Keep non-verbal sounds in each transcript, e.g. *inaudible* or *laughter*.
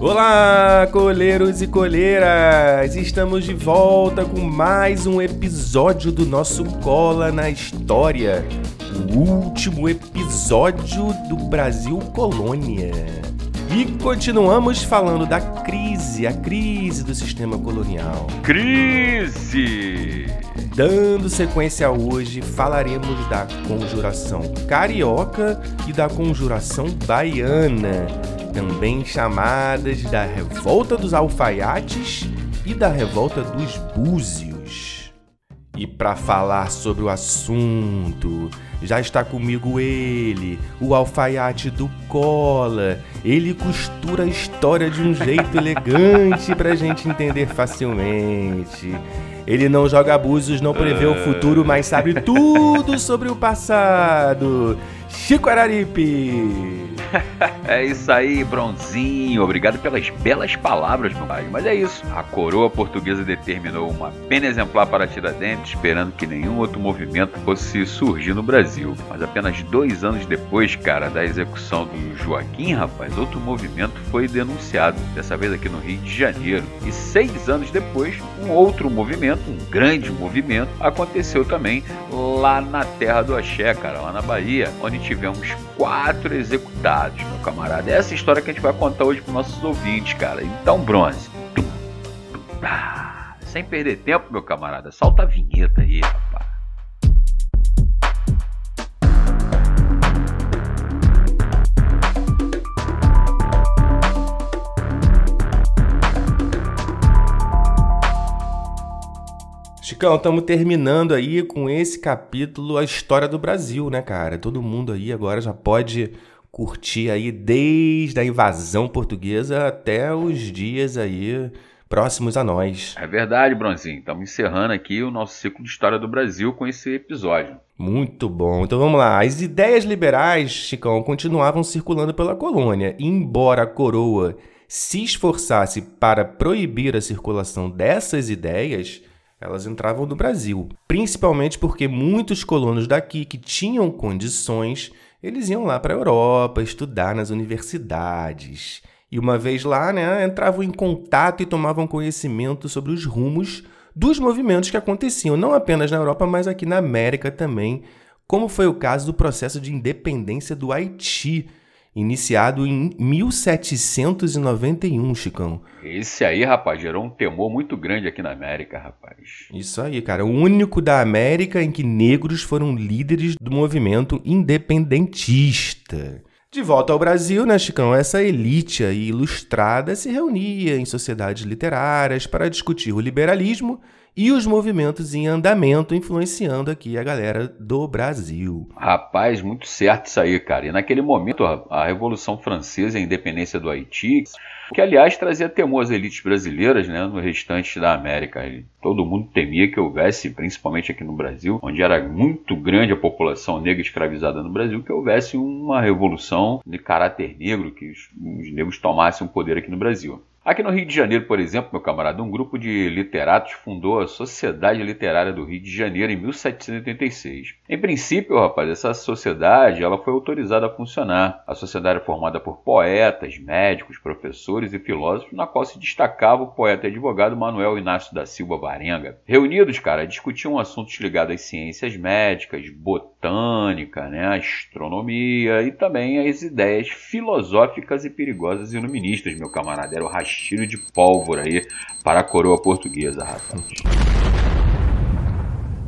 Olá, coleiros e coleiras! Estamos de volta com mais um episódio do nosso Cola na História. O último episódio do Brasil Colônia. E continuamos falando da crise, a crise do sistema colonial. Crise! Dando sequência hoje, falaremos da conjuração carioca e da conjuração baiana, também chamadas da revolta dos alfaiates e da revolta dos búzios. E para falar sobre o assunto, já está comigo ele, o alfaiate do Cola. Ele costura a história de um jeito elegante pra gente entender facilmente. Ele não joga abusos, não prevê o futuro, mas sabe tudo sobre o passado. Chico Araripe! *laughs* é isso aí, Bronzinho. Obrigado pelas belas palavras, meu pai. Mas é isso. A coroa portuguesa determinou uma pena exemplar para Tiradentes, esperando que nenhum outro movimento fosse surgir no Brasil. Mas apenas dois anos depois, cara, da execução do Joaquim, rapaz, outro movimento foi denunciado. Dessa vez aqui no Rio de Janeiro. E seis anos depois, um outro movimento, um grande movimento, aconteceu também lá na terra do Axé, cara, lá na Bahia, onde tivemos quatro executados, meu camarada. É essa história que a gente vai contar hoje para nossos ouvintes, cara. Então, bronze. Sem perder tempo, meu camarada, solta a vinheta aí, rapaz. Chicão, estamos terminando aí com esse capítulo a história do Brasil, né, cara? Todo mundo aí agora já pode curtir aí desde a invasão portuguesa até os dias aí próximos a nós. É verdade, Bronzinho. Estamos encerrando aqui o nosso ciclo de história do Brasil com esse episódio. Muito bom. Então vamos lá. As ideias liberais, Chicão, continuavam circulando pela colônia. Embora a coroa se esforçasse para proibir a circulação dessas ideias, elas entravam no Brasil, principalmente porque muitos colonos daqui que tinham condições, eles iam lá para a Europa estudar nas universidades. E uma vez lá, né, entravam em contato e tomavam conhecimento sobre os rumos dos movimentos que aconteciam, não apenas na Europa, mas aqui na América também, como foi o caso do processo de independência do Haiti, iniciado em 1791, Chicão. Esse aí, rapaz, gerou um temor muito grande aqui na América, rapaz. Isso aí, cara. O único da América em que negros foram líderes do movimento independentista. De volta ao Brasil, né, Chicão? Essa elite aí ilustrada se reunia em sociedades literárias para discutir o liberalismo e os movimentos em andamento influenciando aqui a galera do Brasil. Rapaz, muito certo isso aí, cara. E naquele momento, a Revolução Francesa e a independência do Haiti, que aliás trazia temor às elites brasileiras né, no restante da América. Todo mundo temia que houvesse, principalmente aqui no Brasil, onde era muito grande a população negra escravizada no Brasil, que houvesse uma revolução de caráter negro, que os, os negros tomassem o poder aqui no Brasil. Aqui no Rio de Janeiro, por exemplo, meu camarada, um grupo de literatos fundou a Sociedade Literária do Rio de Janeiro em 1786. Em princípio, rapaz, essa sociedade ela foi autorizada a funcionar. A sociedade é formada por poetas, médicos, professores e filósofos, na qual se destacava o poeta e advogado Manuel Inácio da Silva Varenga. Reunidos, cara, discutiam assuntos ligados às ciências médicas, botânica, né, astronomia e também às ideias filosóficas e perigosas iluministas, meu camarada. Era o rastilho de pólvora aí para a coroa portuguesa, rapaz.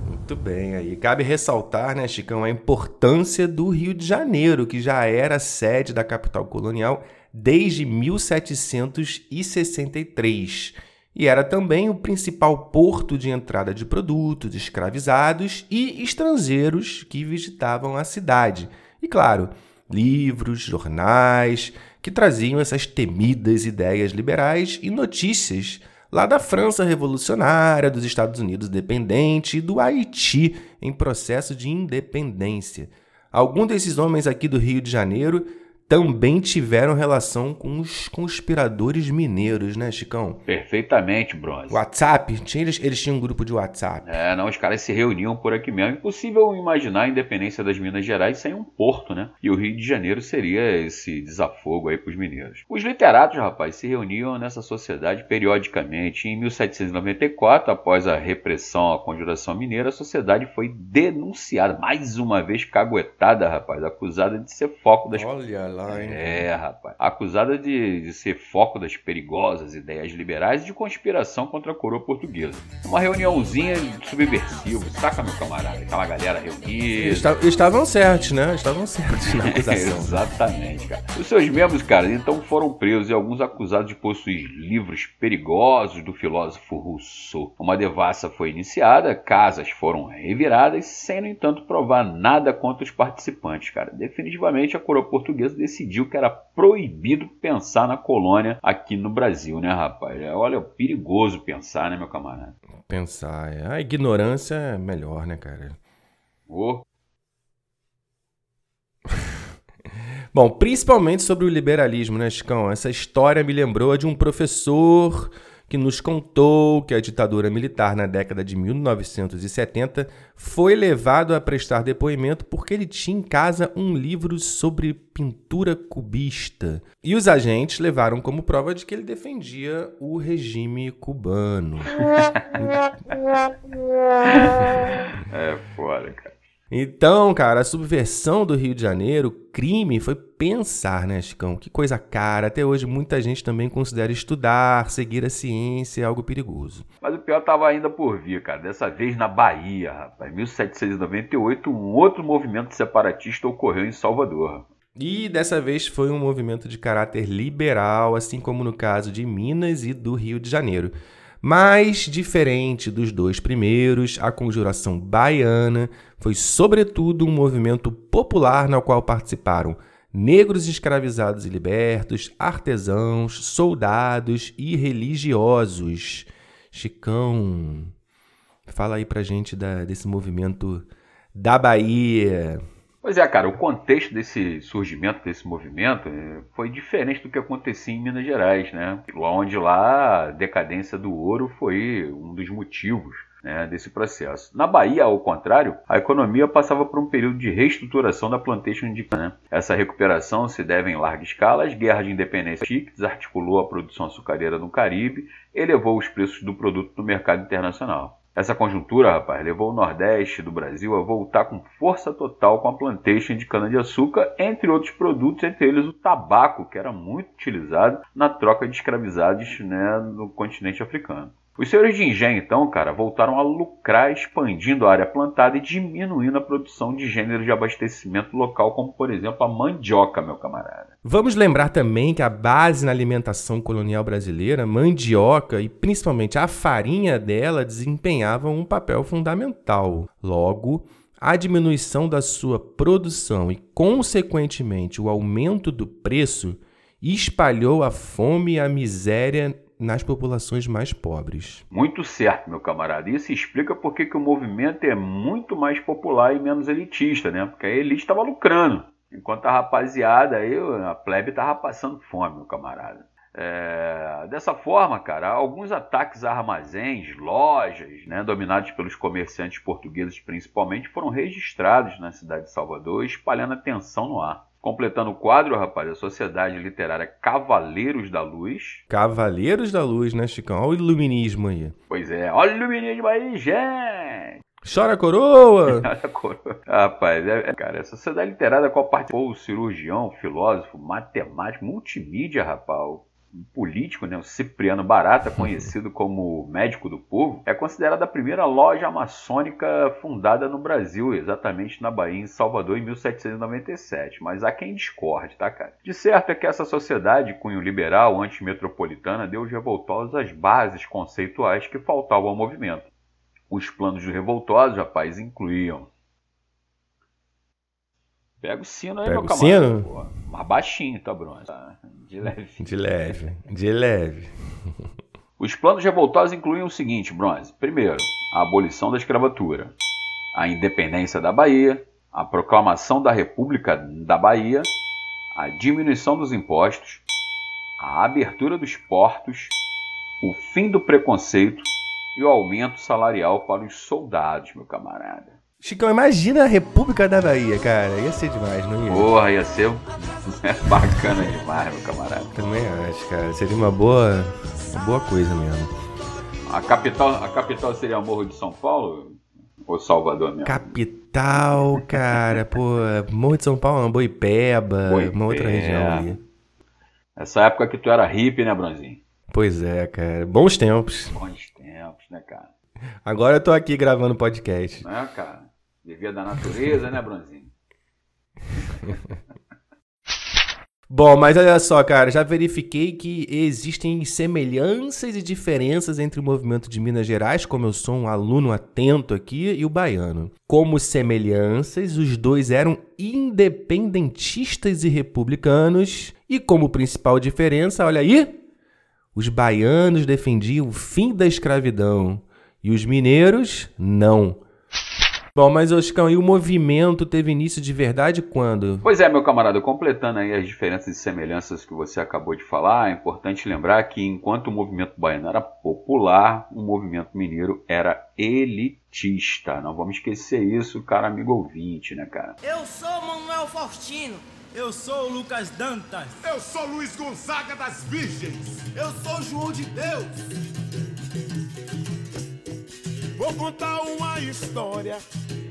Muito bem aí. Cabe ressaltar, né, Chicão, a importância do Rio de Janeiro, que já era sede da capital colonial desde 1763 e era também o principal porto de entrada de produtos escravizados e estrangeiros que visitavam a cidade. E claro, livros, jornais, que traziam essas temidas ideias liberais e notícias lá da França revolucionária, dos Estados Unidos dependente e do Haiti em processo de independência. Alguns desses homens aqui do Rio de Janeiro também tiveram relação com os conspiradores mineiros, né, Chicão? Perfeitamente, Bronze. WhatsApp, tinha, eles, eles tinham um grupo de WhatsApp. É, não, os caras se reuniam por aqui mesmo. Impossível imaginar a independência das Minas Gerais sem um porto, né? E o Rio de Janeiro seria esse desafogo aí pros mineiros. Os literatos, rapaz, se reuniam nessa sociedade periodicamente. Em 1794, após a repressão à conjuração mineira, a sociedade foi denunciada, mais uma vez caguetada, rapaz, acusada de ser foco das... Olha lá lá, hein? É, rapaz. Acusada de, de ser foco das perigosas ideias liberais e de conspiração contra a coroa portuguesa. Uma reuniãozinha subversiva, saca, meu camarada? Aquela galera reunida. Estavam certos, né? Estavam certos na *laughs* acusação. Exatamente, cara. Os seus membros, cara, então foram presos e alguns acusados de possuir livros perigosos do filósofo Rousseau. Uma devassa foi iniciada, casas foram reviradas, sem, no entanto, provar nada contra os participantes, cara. Definitivamente a coroa portuguesa decidiu que era proibido pensar na colônia aqui no Brasil, né, rapaz? É, olha, é perigoso pensar, né, meu camarada? Pensar, é. A ignorância é melhor, né, cara? Oh. *laughs* Bom, principalmente sobre o liberalismo, né, Chicão? Essa história me lembrou de um professor que nos contou que a ditadura militar na década de 1970 foi levado a prestar depoimento porque ele tinha em casa um livro sobre pintura cubista. E os agentes levaram como prova de que ele defendia o regime cubano. *laughs* *laughs* é foda, cara. Então, cara, a subversão do Rio de Janeiro, crime, foi pensar, né, Chicão? Que coisa cara. Até hoje muita gente também considera estudar, seguir a ciência algo perigoso. Mas o pior tava ainda por vir, cara. Dessa vez na Bahia, rapaz. Em 1798, um outro movimento separatista ocorreu em Salvador. E dessa vez foi um movimento de caráter liberal, assim como no caso de Minas e do Rio de Janeiro. Mas, diferente dos dois primeiros, a Conjuração Baiana foi, sobretudo, um movimento popular no qual participaram negros escravizados e libertos, artesãos, soldados e religiosos. Chicão, fala aí pra gente da, desse movimento da Bahia. Pois é, cara, o contexto desse surgimento desse movimento eh, foi diferente do que acontecia em Minas Gerais, né? Onde lá a decadência do ouro foi um dos motivos né, desse processo. Na Bahia, ao contrário, a economia passava por um período de reestruturação da plantation de cana. Essa recuperação se deve em larga escala às guerras de independência que desarticulou a produção açucareira no Caribe elevou os preços do produto no mercado internacional. Essa conjuntura, rapaz, levou o Nordeste do Brasil a voltar com força total com a plantation de cana-de-açúcar, entre outros produtos, entre eles o tabaco, que era muito utilizado na troca de escravizados né, no continente africano. Os senhores de engenho, então, cara, voltaram a lucrar expandindo a área plantada e diminuindo a produção de gêneros de abastecimento local, como por exemplo a mandioca, meu camarada. Vamos lembrar também que a base na alimentação colonial brasileira, mandioca e principalmente a farinha dela desempenhavam um papel fundamental. Logo, a diminuição da sua produção e, consequentemente, o aumento do preço espalhou a fome e a miséria nas populações mais pobres. Muito certo, meu camarada. Isso explica por que o movimento é muito mais popular e menos elitista, né? Porque a elite estava lucrando, enquanto a rapaziada aí, a plebe estava passando fome, meu camarada. É, dessa forma, cara, alguns ataques a armazéns, lojas, né, dominados pelos comerciantes portugueses principalmente, foram registrados na cidade de Salvador, espalhando a tensão no ar. Completando o quadro, rapaz, a Sociedade Literária Cavaleiros da Luz. Cavaleiros da Luz, né, Chicão? Olha o iluminismo aí. Pois é, olha o iluminismo aí, gente! Chora coroa! *laughs* Chora coroa. Rapaz, é, é, cara, a sociedade literária qual participou o cirurgião, filósofo, matemático, multimídia, rapaz, político, né, o Cipriano Barata, conhecido como médico do povo, é considerada a primeira loja maçônica fundada no Brasil, exatamente na Bahia, em Salvador, em 1797. Mas há quem discorde, tá, cara? De certo é que essa sociedade, cunho liberal, antimetropolitana, deu aos revoltosos as bases conceituais que faltavam ao movimento. Os planos dos revoltosos, rapaz, incluíam Pega o sino aí, Pega meu camarada. Sino? Pô, mais baixinho, tá, Bruno? Tá, de leve. De leve, de leve. Os planos revoltosos incluíam o seguinte, Bronze. Primeiro, a abolição da escravatura, a independência da Bahia, a proclamação da República da Bahia, a diminuição dos impostos, a abertura dos portos, o fim do preconceito e o aumento salarial para os soldados, meu camarada. Chicão, imagina a República da Bahia, cara. Ia ser demais, não ia? Porra, ia ser *laughs* bacana demais, meu camarada. Também acho, cara. Seria uma boa, uma boa coisa mesmo. A capital, a capital seria Morro de São Paulo? Ou Salvador mesmo? Capital, cara. Pô, Morro de São Paulo, Boipeba, Boipeba. uma outra região ali. Essa época que tu era hippie, né, Bronzinho? Pois é, cara. Bons tempos. Bons tempos, né, cara? Agora eu tô aqui gravando podcast. É, cara. Devia da natureza, né, Bronzinho? *laughs* Bom, mas olha só, cara, já verifiquei que existem semelhanças e diferenças entre o movimento de Minas Gerais, como eu sou um aluno atento aqui, e o baiano. Como semelhanças, os dois eram independentistas e republicanos, e como principal diferença, olha aí, os baianos defendiam o fim da escravidão e os mineiros não. Bom, mas Oscão, e o movimento teve início de verdade quando? Pois é, meu camarada, completando aí as diferenças e semelhanças que você acabou de falar, é importante lembrar que enquanto o movimento baiano era popular, o movimento mineiro era elitista. Não vamos esquecer isso, cara amigo ouvinte, né, cara? Eu sou Manuel Faustino. Eu sou o Lucas Dantas. Eu sou Luiz Gonzaga das Virgens. Eu sou João de Deus. Vou contar uma história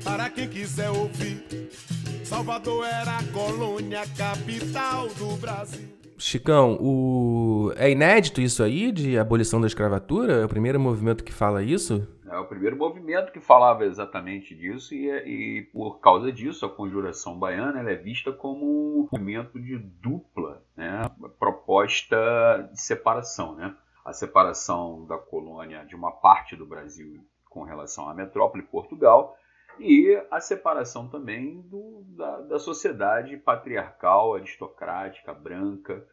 para quem quiser ouvir. Salvador era a colônia capital do Brasil. Chicão, o... é inédito isso aí de abolição da escravatura? É o primeiro movimento que fala isso? É o primeiro movimento que falava exatamente disso e, e por causa disso a conjuração baiana é vista como um movimento de dupla né, proposta de separação, né? A separação da colônia de uma parte do Brasil com relação à metrópole Portugal e a separação também do, da, da, sociedade patriarcal, aristocrática, branca,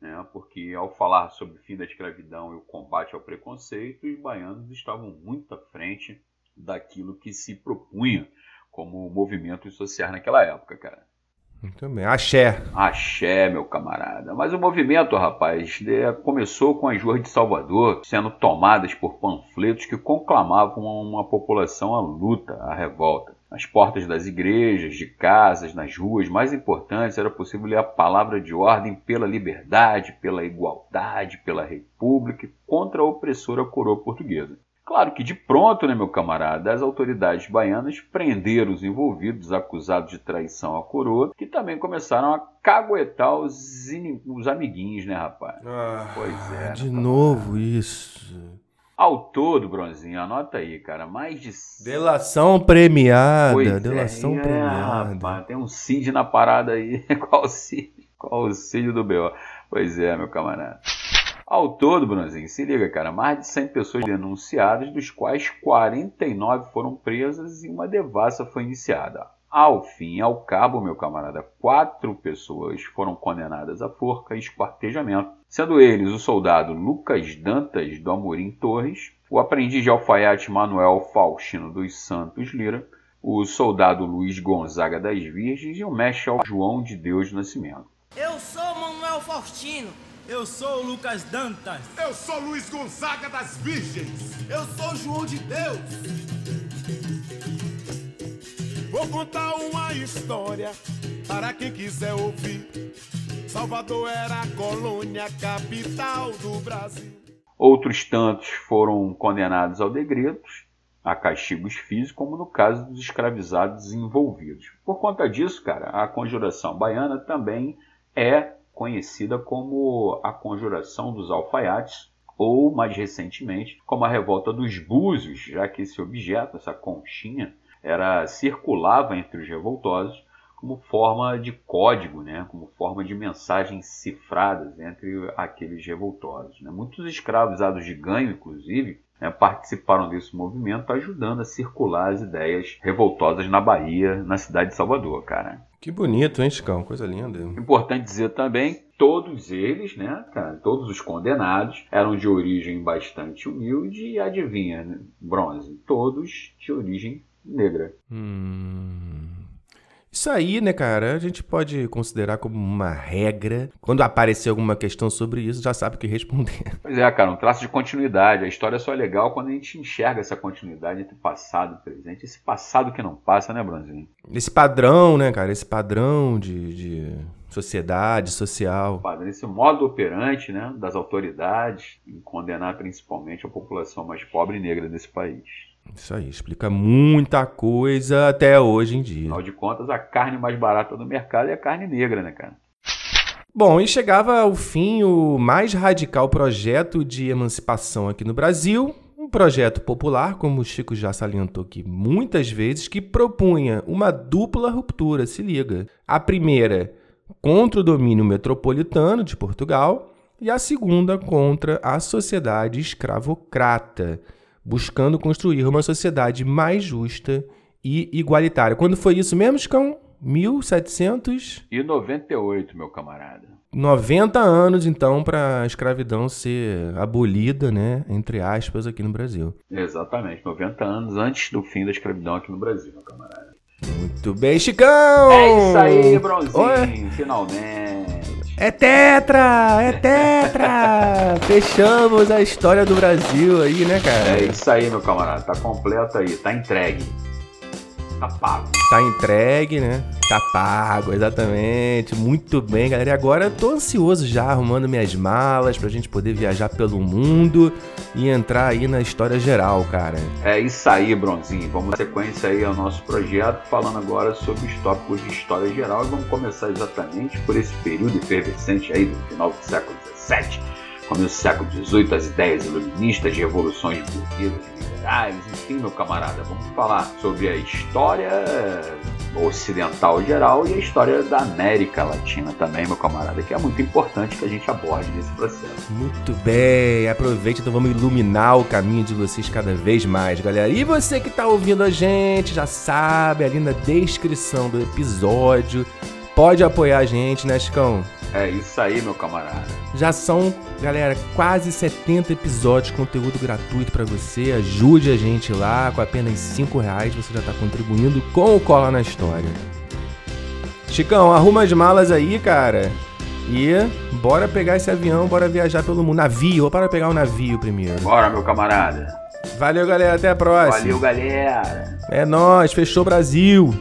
né? porque ao falar sobre o fim da escravidão e o combate ao preconceito, os baianos estavam muito à frente daquilo que se propunha como movimentos sociais naquela época, cara. Muito bem. Axé. Axé, meu camarada. Mas o movimento, rapaz, é, começou com as ruas de Salvador sendo tomadas por panfletos que conclamavam uma população à luta, à revolta. Nas portas das igrejas, de casas, nas ruas mais importantes, era possível ler a palavra de ordem pela liberdade, pela igualdade, pela república contra a opressora coroa portuguesa. Claro que de pronto, né, meu camarada, as autoridades baianas prenderam os envolvidos acusados de traição à coroa, que também começaram a caguetar os, os amiguinhos, né, rapaz? Ah, pois é. De né, novo isso. Ao todo, Bronzinho, anota aí, cara, mais de... Delação premiada, pois é, delação é, premiada. Rapaz, tem um CID na parada aí, *laughs* qual o CID? Qual o CID do B.O.? Pois é, meu camarada. Ao todo, Brunzinho, se liga, cara, mais de 100 pessoas denunciadas, dos quais 49 foram presas e uma devassa foi iniciada. Ao fim e ao cabo, meu camarada, quatro pessoas foram condenadas à forca e esquartejamento, sendo eles o soldado Lucas Dantas do Amorim Torres, o aprendiz de alfaiate Manuel Faustino dos Santos Lira, o soldado Luiz Gonzaga das Virgens e o mestre João de Deus Nascimento. Eu sou Manuel Faustino eu sou o Lucas Dantas. Eu sou Luiz Gonzaga das Virgens. Eu sou João de Deus. Vou contar uma história para quem quiser ouvir. Salvador era a colônia capital do Brasil. Outros tantos foram condenados ao degredo, a castigos físicos, como no caso dos escravizados envolvidos. Por conta disso, cara, a conjuração baiana também é conhecida como a Conjuração dos Alfaiates, ou mais recentemente como a Revolta dos Búzios, já que esse objeto, essa conchinha, era circulava entre os revoltosos como forma de código, né? como forma de mensagens cifradas entre aqueles revoltosos. Né? Muitos escravizados de ganho, inclusive, né, participaram desse movimento, ajudando a circular as ideias revoltosas na Bahia, na cidade de Salvador, cara. Que bonito, hein, Chicão? Coisa linda. Importante dizer também, todos eles, né, cara, todos os condenados, eram de origem bastante humilde e adivinha, né, bronze, todos de origem negra. Hum. Isso aí, né, cara, a gente pode considerar como uma regra. Quando aparecer alguma questão sobre isso, já sabe o que responder. *laughs* Pois é, cara, um traço de continuidade. A história só é legal quando a gente enxerga essa continuidade entre passado e presente. Esse passado que não passa, né, Bronzinho? Esse padrão, né, cara, esse padrão de, de sociedade, social. Esse modo operante, né, das autoridades em condenar principalmente a população mais pobre e negra desse país. Isso aí, explica muita coisa até hoje em dia. Afinal de contas, a carne mais barata do mercado é a carne negra, né, cara? Bom, e chegava ao fim o mais radical projeto de emancipação aqui no Brasil, um projeto popular, como o Chico já salientou aqui muitas vezes, que propunha uma dupla ruptura, se liga. A primeira contra o domínio metropolitano de Portugal e a segunda contra a sociedade escravocrata buscando construir uma sociedade mais justa e igualitária. Quando foi isso mesmo, Chicão? 1700 E 98, meu camarada. 90 anos então para a escravidão ser abolida, né, entre aspas, aqui no Brasil. Exatamente, 90 anos antes do fim da escravidão aqui no Brasil, meu camarada. Muito bem, Chicão. É isso aí, Bronzinho, Oi. finalmente. É tetra, é tetra. *laughs* Fechamos a história do Brasil aí, né, cara? É isso aí, meu camarada, tá completo aí, tá entregue. Tá pago. Tá entregue, né? Tá pago, exatamente. Muito bem, galera. E agora eu tô ansioso já, arrumando minhas malas pra gente poder viajar pelo mundo e entrar aí na história geral, cara. É isso aí, Bronzinho. Vamos dar sequência aí ao nosso projeto, falando agora sobre os tópicos de história geral. E vamos começar exatamente por esse período efervescente aí do final do século XVII, começo do século XVIII, as ideias iluministas revoluções burguesas liberais, enfim, meu camarada. Vamos falar sobre a história ocidental geral e a história da América Latina também, meu camarada, que é muito importante que a gente aborde nesse processo. Muito bem, aproveite, então vamos iluminar o caminho de vocês cada vez mais, galera. E você que tá ouvindo a gente, já sabe, ali na descrição do episódio, pode apoiar a gente, né, Chicão? É isso aí, meu camarada. Já são, galera, quase 70 episódios de conteúdo gratuito pra você. Ajude a gente lá, com apenas 5 reais você já tá contribuindo com o Cola na História. Chicão, arruma as malas aí, cara. E bora pegar esse avião, bora viajar pelo mundo. Navio, bora pegar o navio primeiro. Bora, meu camarada. Valeu, galera, até a próxima. Valeu, galera. É nóis, fechou Brasil.